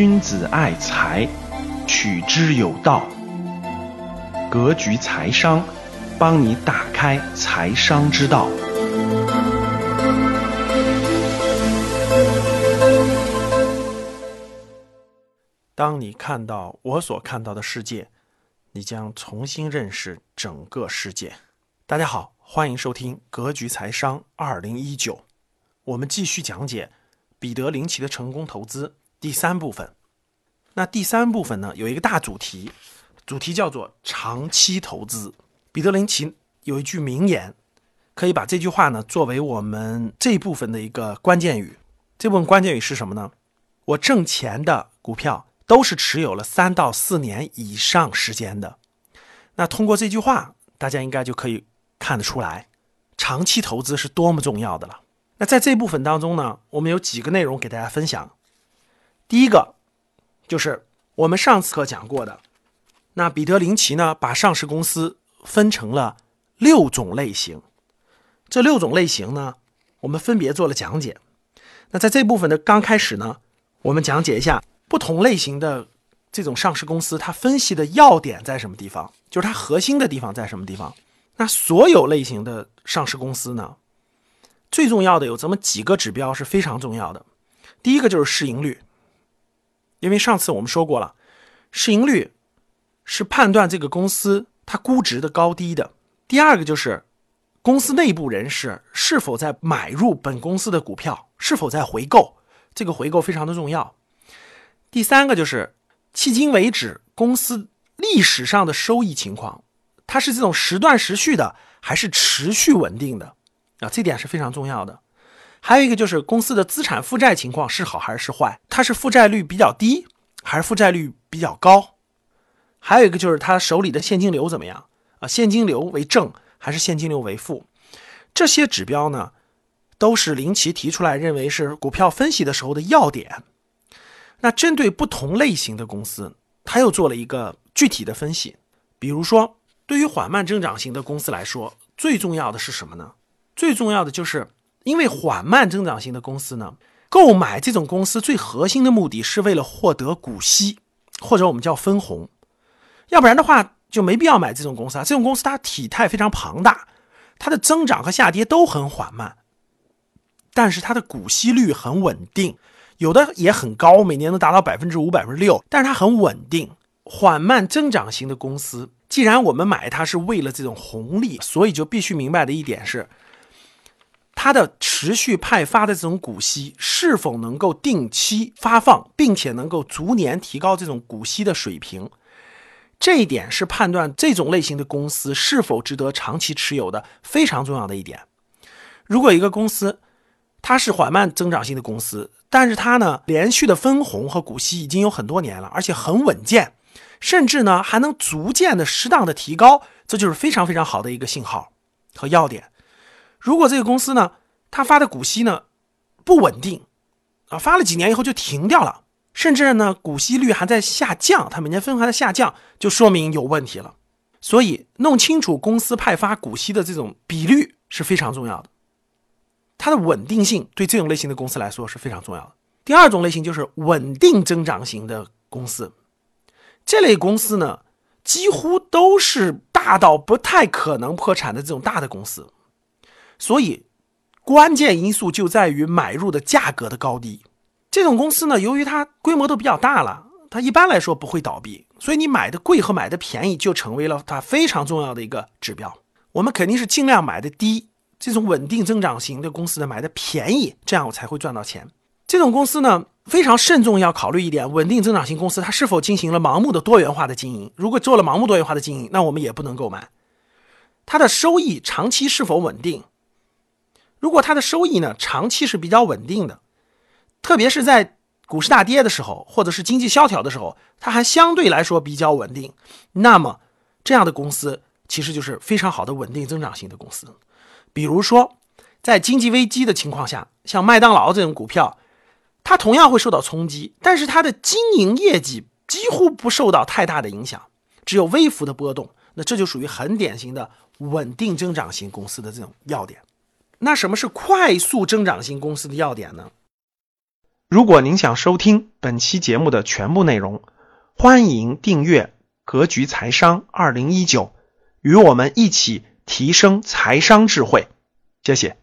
君子爱财，取之有道。格局财商，帮你打开财商之道。当你看到我所看到的世界，你将重新认识整个世界。大家好，欢迎收听《格局财商二零一九》，我们继续讲解彼得林奇的成功投资第三部分。那第三部分呢，有一个大主题。主题叫做长期投资。彼得林奇有一句名言，可以把这句话呢作为我们这一部分的一个关键语。这部分关键语是什么呢？我挣钱的股票都是持有了三到四年以上时间的。那通过这句话，大家应该就可以看得出来，长期投资是多么重要的了。那在这部分当中呢，我们有几个内容给大家分享。第一个就是我们上次课讲过的。那彼得林奇呢，把上市公司分成了六种类型。这六种类型呢，我们分别做了讲解。那在这部分的刚开始呢，我们讲解一下不同类型的这种上市公司，它分析的要点在什么地方，就是它核心的地方在什么地方。那所有类型的上市公司呢，最重要的有这么几个指标是非常重要的。第一个就是市盈率，因为上次我们说过了，市盈率。是判断这个公司它估值的高低的。第二个就是公司内部人士是否在买入本公司的股票，是否在回购，这个回购非常的重要。第三个就是迄今为止公司历史上的收益情况，它是这种时断时续的，还是持续稳定的啊？这点是非常重要的。还有一个就是公司的资产负债情况是好还是坏，它是负债率比较低，还是负债率比较高？还有一个就是他手里的现金流怎么样啊？现金流为正还是现金流为负？这些指标呢，都是林奇提出来认为是股票分析的时候的要点。那针对不同类型的公司，他又做了一个具体的分析。比如说，对于缓慢增长型的公司来说，最重要的是什么呢？最重要的就是因为缓慢增长型的公司呢，购买这种公司最核心的目的是为了获得股息，或者我们叫分红。要不然的话，就没必要买这种公司啊。这种公司它体态非常庞大，它的增长和下跌都很缓慢，但是它的股息率很稳定，有的也很高，每年能达到百分之五、百分之六。但是它很稳定。缓慢增长型的公司，既然我们买它是为了这种红利，所以就必须明白的一点是，它的持续派发的这种股息是否能够定期发放，并且能够逐年提高这种股息的水平。这一点是判断这种类型的公司是否值得长期持有的非常重要的一点。如果一个公司它是缓慢增长性的公司，但是它呢连续的分红和股息已经有很多年了，而且很稳健，甚至呢还能逐渐的适当的提高，这就是非常非常好的一个信号和要点。如果这个公司呢它发的股息呢不稳定啊，发了几年以后就停掉了。甚至呢，股息率还在下降，它每年分红还在下降，就说明有问题了。所以，弄清楚公司派发股息的这种比率是非常重要的。它的稳定性对这种类型的公司来说是非常重要的。第二种类型就是稳定增长型的公司，这类公司呢，几乎都是大到不太可能破产的这种大的公司。所以，关键因素就在于买入的价格的高低。这种公司呢，由于它规模都比较大了，它一般来说不会倒闭，所以你买的贵和买的便宜就成为了它非常重要的一个指标。我们肯定是尽量买的低，这种稳定增长型的公司呢，买的便宜，这样我才会赚到钱。这种公司呢，非常慎重要考虑一点，稳定增长型公司它是否进行了盲目的多元化的经营。如果做了盲目多元化的经营，那我们也不能购买。它的收益长期是否稳定？如果它的收益呢，长期是比较稳定的。特别是在股市大跌的时候，或者是经济萧条的时候，它还相对来说比较稳定。那么，这样的公司其实就是非常好的稳定增长型的公司。比如说，在经济危机的情况下，像麦当劳这种股票，它同样会受到冲击，但是它的经营业绩几乎不受到太大的影响，只有微幅的波动。那这就属于很典型的稳定增长型公司的这种要点。那什么是快速增长型公司的要点呢？如果您想收听本期节目的全部内容，欢迎订阅《格局财商二零一九》，与我们一起提升财商智慧。谢谢。